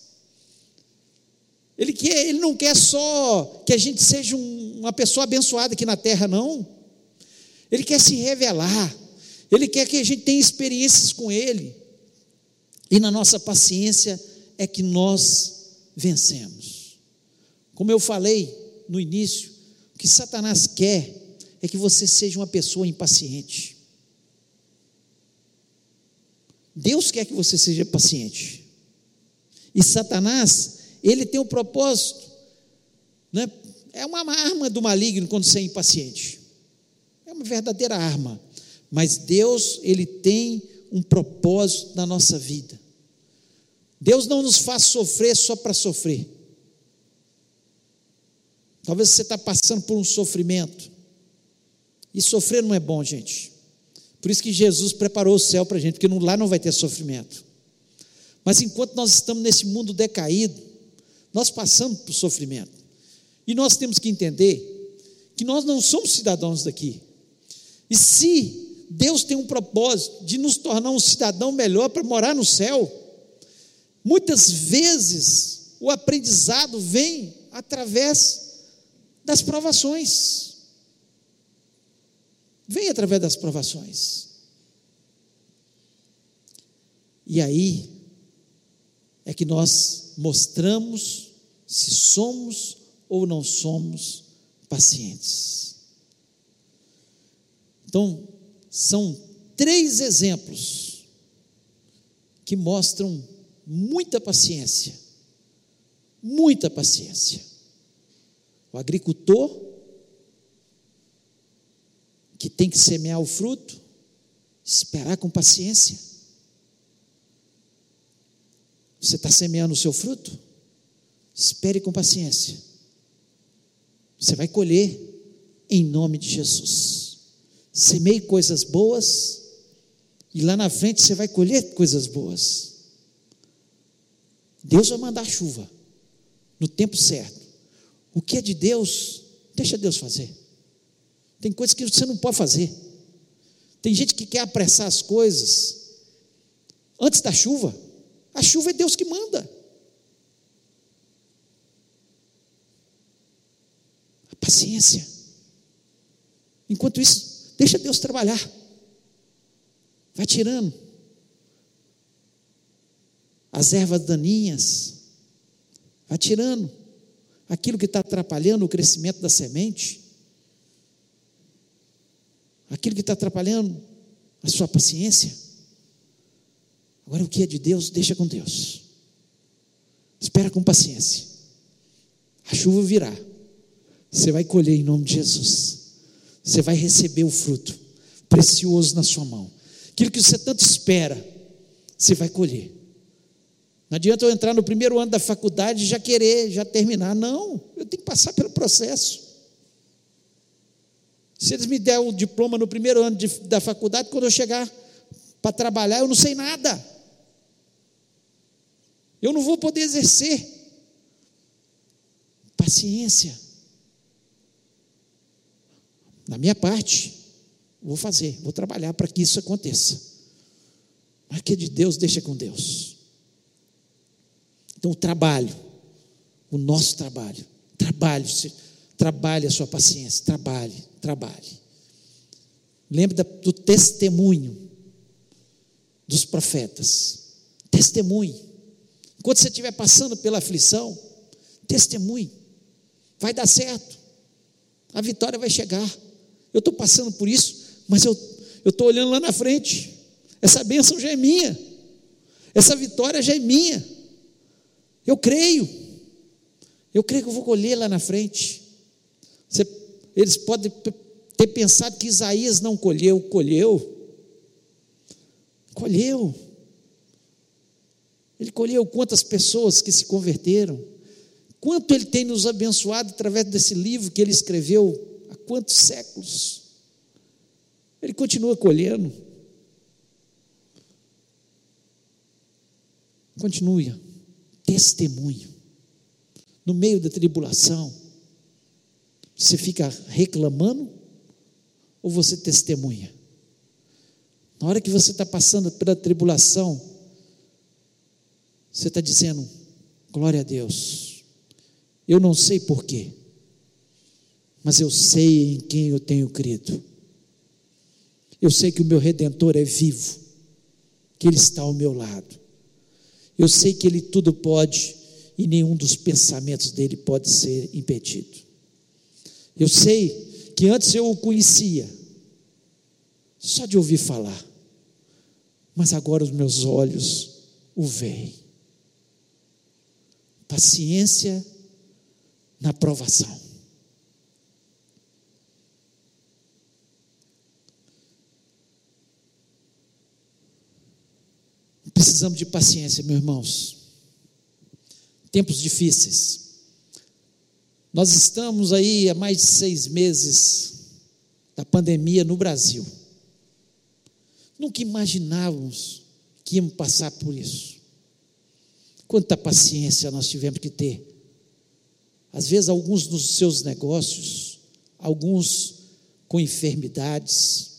Ele, quer, ele não quer só que a gente seja um, uma pessoa abençoada aqui na terra, não. Ele quer se revelar. Ele quer que a gente tenha experiências com Ele. E na nossa paciência é que nós vencemos. Como eu falei no início, o que Satanás quer é que você seja uma pessoa impaciente. Deus quer que você seja paciente. E Satanás ele tem o um propósito, né? é uma arma do maligno quando você é impaciente, é uma verdadeira arma, mas Deus, Ele tem um propósito na nossa vida. Deus não nos faz sofrer só para sofrer. Talvez você está passando por um sofrimento. E sofrer não é bom, gente. Por isso que Jesus preparou o céu para a gente, porque lá não vai ter sofrimento. Mas enquanto nós estamos nesse mundo decaído, nós passamos por sofrimento. E nós temos que entender que nós não somos cidadãos daqui. E se Deus tem um propósito de nos tornar um cidadão melhor para morar no céu, muitas vezes o aprendizado vem através das provações. Vem através das provações. E aí é que nós mostramos se somos ou não somos pacientes. Então, são três exemplos que mostram muita paciência. Muita paciência. O agricultor, que tem que semear o fruto, esperar com paciência você está semeando o seu fruto? Espere com paciência. Você vai colher em nome de Jesus. Semeie coisas boas e lá na frente você vai colher coisas boas. Deus vai mandar chuva no tempo certo. O que é de Deus, deixa Deus fazer. Tem coisas que você não pode fazer. Tem gente que quer apressar as coisas antes da chuva. A chuva é Deus que manda. A paciência. Enquanto isso, deixa Deus trabalhar. Vai tirando as ervas daninhas. Vai tirando aquilo que está atrapalhando o crescimento da semente. Aquilo que está atrapalhando a sua paciência. Agora, o que é de Deus, deixa com Deus. Espera com paciência. A chuva virá. Você vai colher em nome de Jesus. Você vai receber o fruto precioso na sua mão. Aquilo que você tanto espera, você vai colher. Não adianta eu entrar no primeiro ano da faculdade e já querer, já terminar. Não, eu tenho que passar pelo processo. Se eles me derem o diploma no primeiro ano de, da faculdade, quando eu chegar para trabalhar, eu não sei nada eu não vou poder exercer. Paciência. Na minha parte, vou fazer, vou trabalhar para que isso aconteça. Mas que de Deus, deixa com Deus. Então, o trabalho, o nosso trabalho, trabalhe, trabalhe a sua paciência, trabalhe, trabalhe. Lembre do testemunho dos profetas. Testemunhe. Enquanto você estiver passando pela aflição, testemunhe. Vai dar certo. A vitória vai chegar. Eu estou passando por isso, mas eu estou olhando lá na frente. Essa bênção já é minha. Essa vitória já é minha. Eu creio. Eu creio que eu vou colher lá na frente. Você, eles podem ter pensado que Isaías não colheu, colheu. Colheu. Ele colheu quantas pessoas que se converteram. Quanto ele tem nos abençoado através desse livro que ele escreveu há quantos séculos. Ele continua colhendo. Continue. Testemunho. No meio da tribulação, você fica reclamando ou você testemunha? Na hora que você está passando pela tribulação, você está dizendo: glória a Deus. Eu não sei porquê, mas eu sei em quem eu tenho crido. Eu sei que o meu redentor é vivo, que ele está ao meu lado. Eu sei que ele tudo pode e nenhum dos pensamentos dele pode ser impedido. Eu sei que antes eu o conhecia, só de ouvir falar, mas agora os meus olhos o veem. Paciência na provação. Precisamos de paciência, meus irmãos. Tempos difíceis. Nós estamos aí há mais de seis meses da pandemia no Brasil. Nunca imaginávamos que íamos passar por isso. Quanta paciência nós tivemos que ter. Às vezes, alguns dos seus negócios, alguns com enfermidades,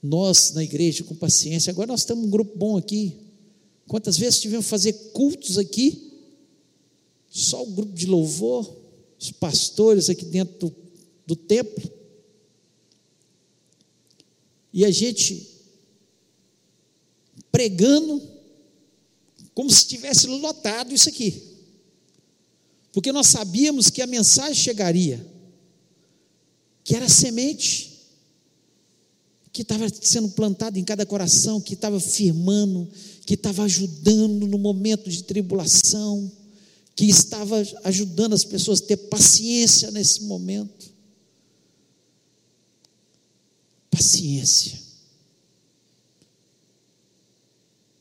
nós na igreja com paciência. Agora nós estamos um grupo bom aqui. Quantas vezes tivemos que fazer cultos aqui? Só o grupo de louvor, os pastores aqui dentro do, do templo. E a gente pregando como se tivesse lotado isso aqui. Porque nós sabíamos que a mensagem chegaria, que era semente que estava sendo plantado em cada coração, que estava firmando, que estava ajudando no momento de tribulação, que estava ajudando as pessoas a ter paciência nesse momento. Paciência.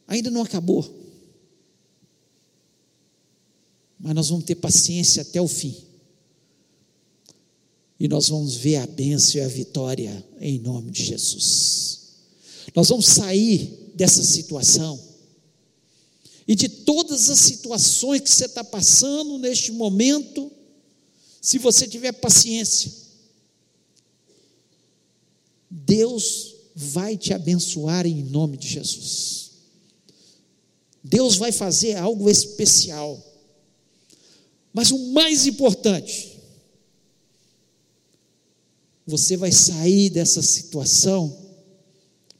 Ainda não acabou. Mas nós vamos ter paciência até o fim e nós vamos ver a bênção e a vitória em nome de Jesus. Nós vamos sair dessa situação e de todas as situações que você está passando neste momento, se você tiver paciência, Deus vai te abençoar em nome de Jesus. Deus vai fazer algo especial. Mas o mais importante, você vai sair dessa situação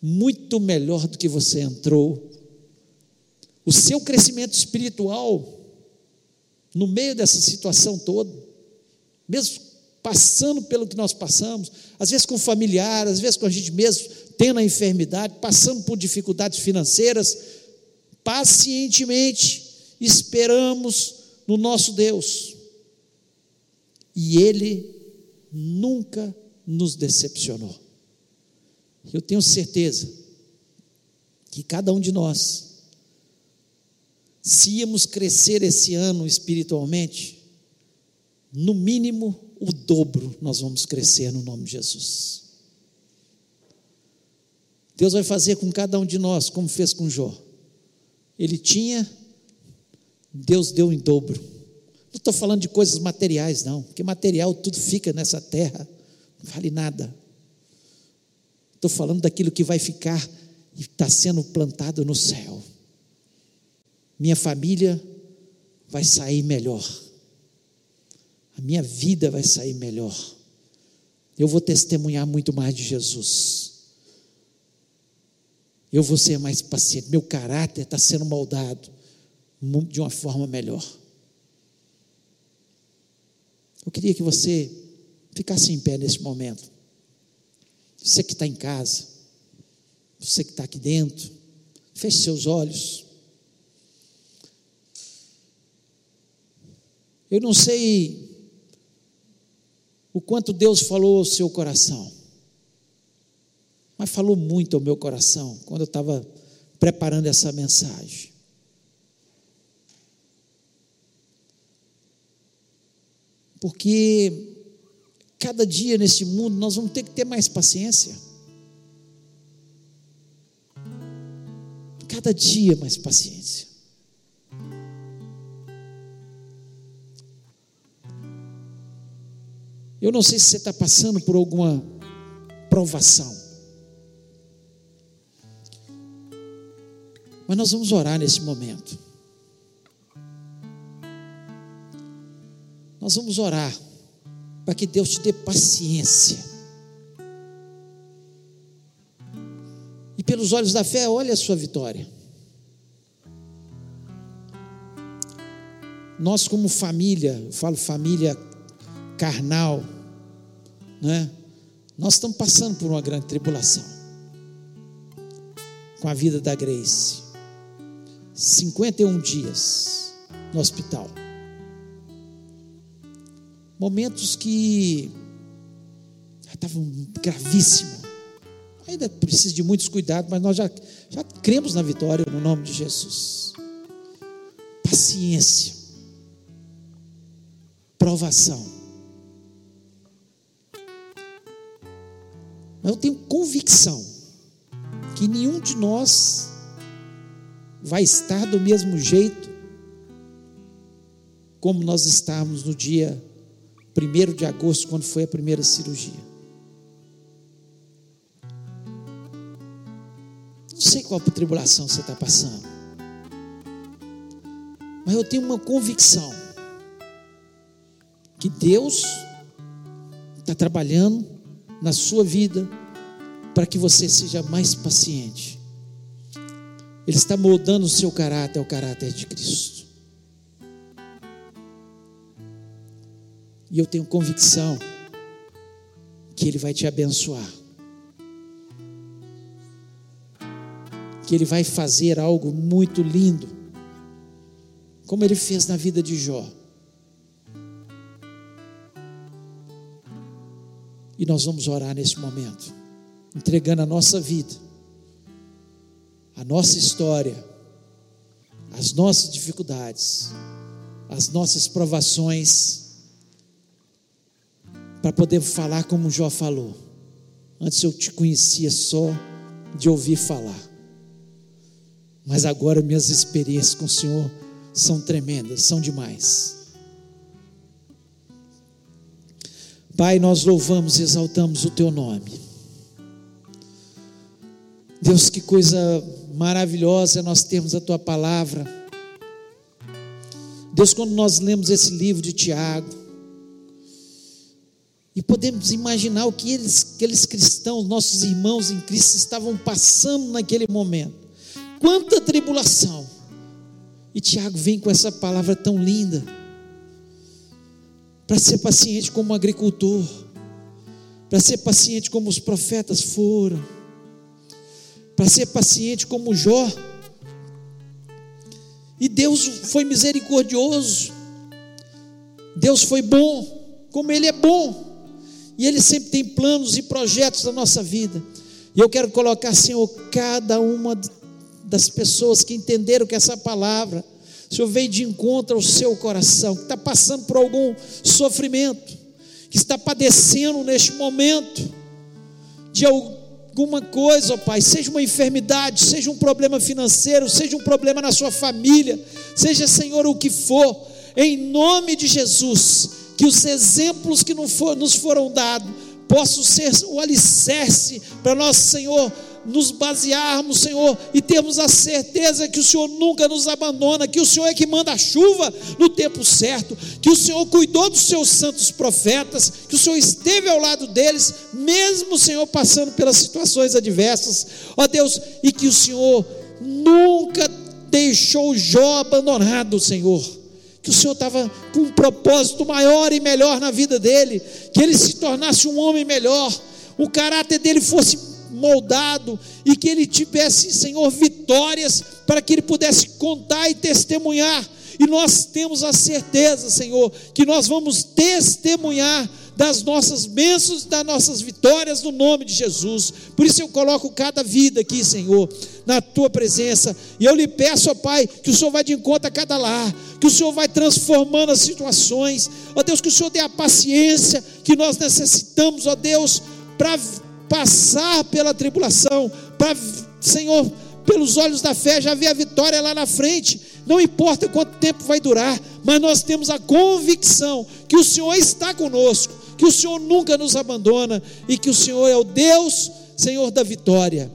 muito melhor do que você entrou. O seu crescimento espiritual, no meio dessa situação toda, mesmo passando pelo que nós passamos, às vezes com familiar, às vezes com a gente mesmo, tendo a enfermidade, passando por dificuldades financeiras, pacientemente esperamos no nosso Deus. E Ele nunca nos decepcionou. Eu tenho certeza que cada um de nós, se íamos crescer esse ano espiritualmente, no mínimo o dobro nós vamos crescer no nome de Jesus. Deus vai fazer com cada um de nós, como fez com Jó. Ele tinha, Deus deu em dobro. Não estou falando de coisas materiais, não, porque material tudo fica nessa terra não vale nada. Estou falando daquilo que vai ficar e está sendo plantado no céu. Minha família vai sair melhor. A minha vida vai sair melhor. Eu vou testemunhar muito mais de Jesus. Eu vou ser mais paciente. Meu caráter está sendo moldado de uma forma melhor. Eu queria que você ficasse em pé nesse momento. Você que está em casa, você que está aqui dentro, feche seus olhos. Eu não sei o quanto Deus falou ao seu coração, mas falou muito ao meu coração quando eu estava preparando essa mensagem. Porque cada dia nesse mundo nós vamos ter que ter mais paciência. Cada dia mais paciência. Eu não sei se você está passando por alguma provação. Mas nós vamos orar nesse momento. Nós vamos orar para que Deus te dê paciência. E pelos olhos da fé, olhe a sua vitória. Nós, como família, eu falo família carnal, né? Nós estamos passando por uma grande tribulação com a vida da Grace. 51 dias no hospital. Momentos que estavam gravíssimos. Ainda precisa de muitos cuidados, mas nós já, já cremos na vitória no nome de Jesus. Paciência. Provação. Mas eu tenho convicção que nenhum de nós vai estar do mesmo jeito como nós estávamos no dia 1 de agosto, quando foi a primeira cirurgia. Não sei qual tribulação você está passando, mas eu tenho uma convicção que Deus está trabalhando na sua vida para que você seja mais paciente ele está moldando o seu caráter ao caráter de Cristo. E eu tenho convicção que Ele vai te abençoar. Que Ele vai fazer algo muito lindo, como Ele fez na vida de Jó. Nós vamos orar nesse momento, entregando a nossa vida a nossa história, as nossas dificuldades, as nossas provações, para poder falar como Jó falou. Antes eu te conhecia só de ouvir falar, mas agora minhas experiências com o Senhor são tremendas, são demais. Pai, nós louvamos e exaltamos o teu nome. Deus, que coisa maravilhosa nós temos a tua palavra. Deus, quando nós lemos esse livro de Tiago, e podemos imaginar o que eles, aqueles cristãos, nossos irmãos em Cristo, estavam passando naquele momento. Quanta tribulação! E Tiago vem com essa palavra tão linda, para ser paciente como um agricultor, para ser paciente como os profetas foram para ser paciente como Jó. E Deus foi misericordioso, Deus foi bom, como Ele é bom, e Ele sempre tem planos e projetos na nossa vida. E eu quero colocar, Senhor, cada uma das pessoas que entenderam que essa palavra, o Senhor veio de encontro ao seu coração, que está passando por algum sofrimento, que está padecendo neste momento de algum alguma coisa, ó Pai, seja uma enfermidade, seja um problema financeiro, seja um problema na sua família, seja, Senhor, o que for, em nome de Jesus, que os exemplos que nos foram dados possam ser o alicerce para nós, Senhor, nos basearmos, Senhor, e termos a certeza que o Senhor nunca nos abandona, que o Senhor é que manda a chuva no tempo certo, que o Senhor cuidou dos seus santos profetas, que o Senhor esteve ao lado deles, mesmo, Senhor, passando pelas situações adversas, ó Deus, e que o Senhor nunca deixou Jó abandonado, Senhor que o Senhor estava com um propósito maior e melhor na vida dele, que ele se tornasse um homem melhor, o caráter dele fosse moldado e que ele tivesse, Senhor, vitórias para que ele pudesse contar e testemunhar. E nós temos a certeza, Senhor, que nós vamos testemunhar das nossas bênçãos, das nossas vitórias no nome de Jesus. Por isso eu coloco cada vida aqui, Senhor, na tua presença. E eu lhe peço, ó Pai, que o Senhor vai de encontro a cada lar, que o Senhor vai transformando as situações. Ó Deus, que o Senhor dê a paciência que nós necessitamos, ó Deus, para passar pela tribulação, para, Senhor, pelos olhos da fé, já ver a vitória lá na frente. Não importa quanto tempo vai durar, mas nós temos a convicção que o Senhor está conosco, que o Senhor nunca nos abandona e que o Senhor é o Deus, Senhor da vitória.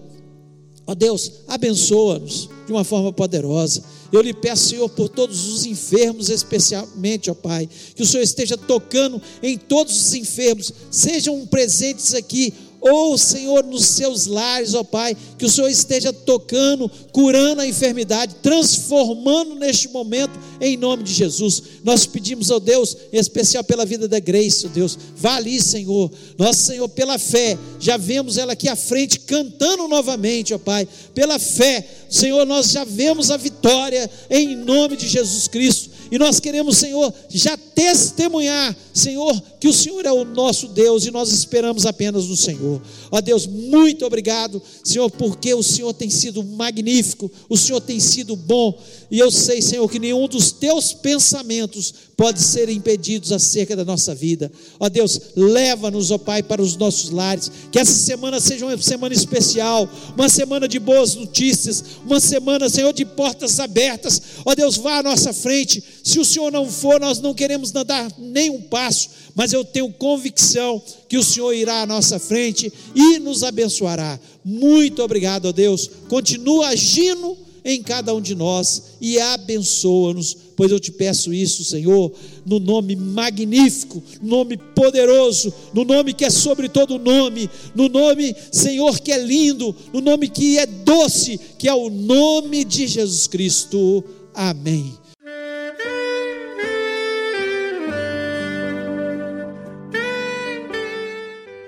Ó Deus, abençoa-nos de uma forma poderosa. Eu lhe peço, Senhor, por todos os enfermos, especialmente, ó Pai, que o Senhor esteja tocando em todos os enfermos, sejam presentes aqui ou, Senhor, nos seus lares, ó Pai, que o Senhor esteja tocando, curando a enfermidade, transformando neste momento, em nome de Jesus. Nós pedimos, ó Deus, em especial pela vida da Grace, ó Deus, vá ali, Senhor. Nosso Senhor, pela fé, já vemos ela aqui à frente cantando novamente, ó Pai. Pela fé, Senhor, nós já vemos a vitória em nome de Jesus Cristo. E nós queremos, Senhor, já testemunhar, Senhor, que o Senhor é o nosso Deus e nós esperamos apenas no Senhor. Ó Deus, muito obrigado, Senhor, porque o Senhor tem sido magnífico, o Senhor tem sido bom. E eu sei, Senhor, que nenhum dos teus pensamentos pode ser impedidos acerca da nossa vida. Ó Deus, leva-nos, ó Pai, para os nossos lares. Que essa semana seja uma semana especial, uma semana de boas notícias, uma semana, Senhor, de portas abertas. Ó Deus, vá à nossa frente. Se o Senhor não for, nós não queremos dar nem um passo, mas eu tenho convicção que o Senhor irá à nossa frente e nos abençoará. Muito obrigado, ó Deus. Continua agindo em cada um de nós e abençoa-nos, pois eu te peço isso, Senhor, no nome magnífico, nome poderoso, no nome que é sobre todo nome, no nome, Senhor, que é lindo, no nome que é doce, que é o nome de Jesus Cristo. Amém.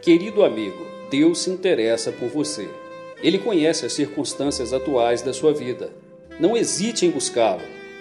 Querido amigo, Deus se interessa por você. Ele conhece as circunstâncias atuais da sua vida. Não hesite em buscá-lo.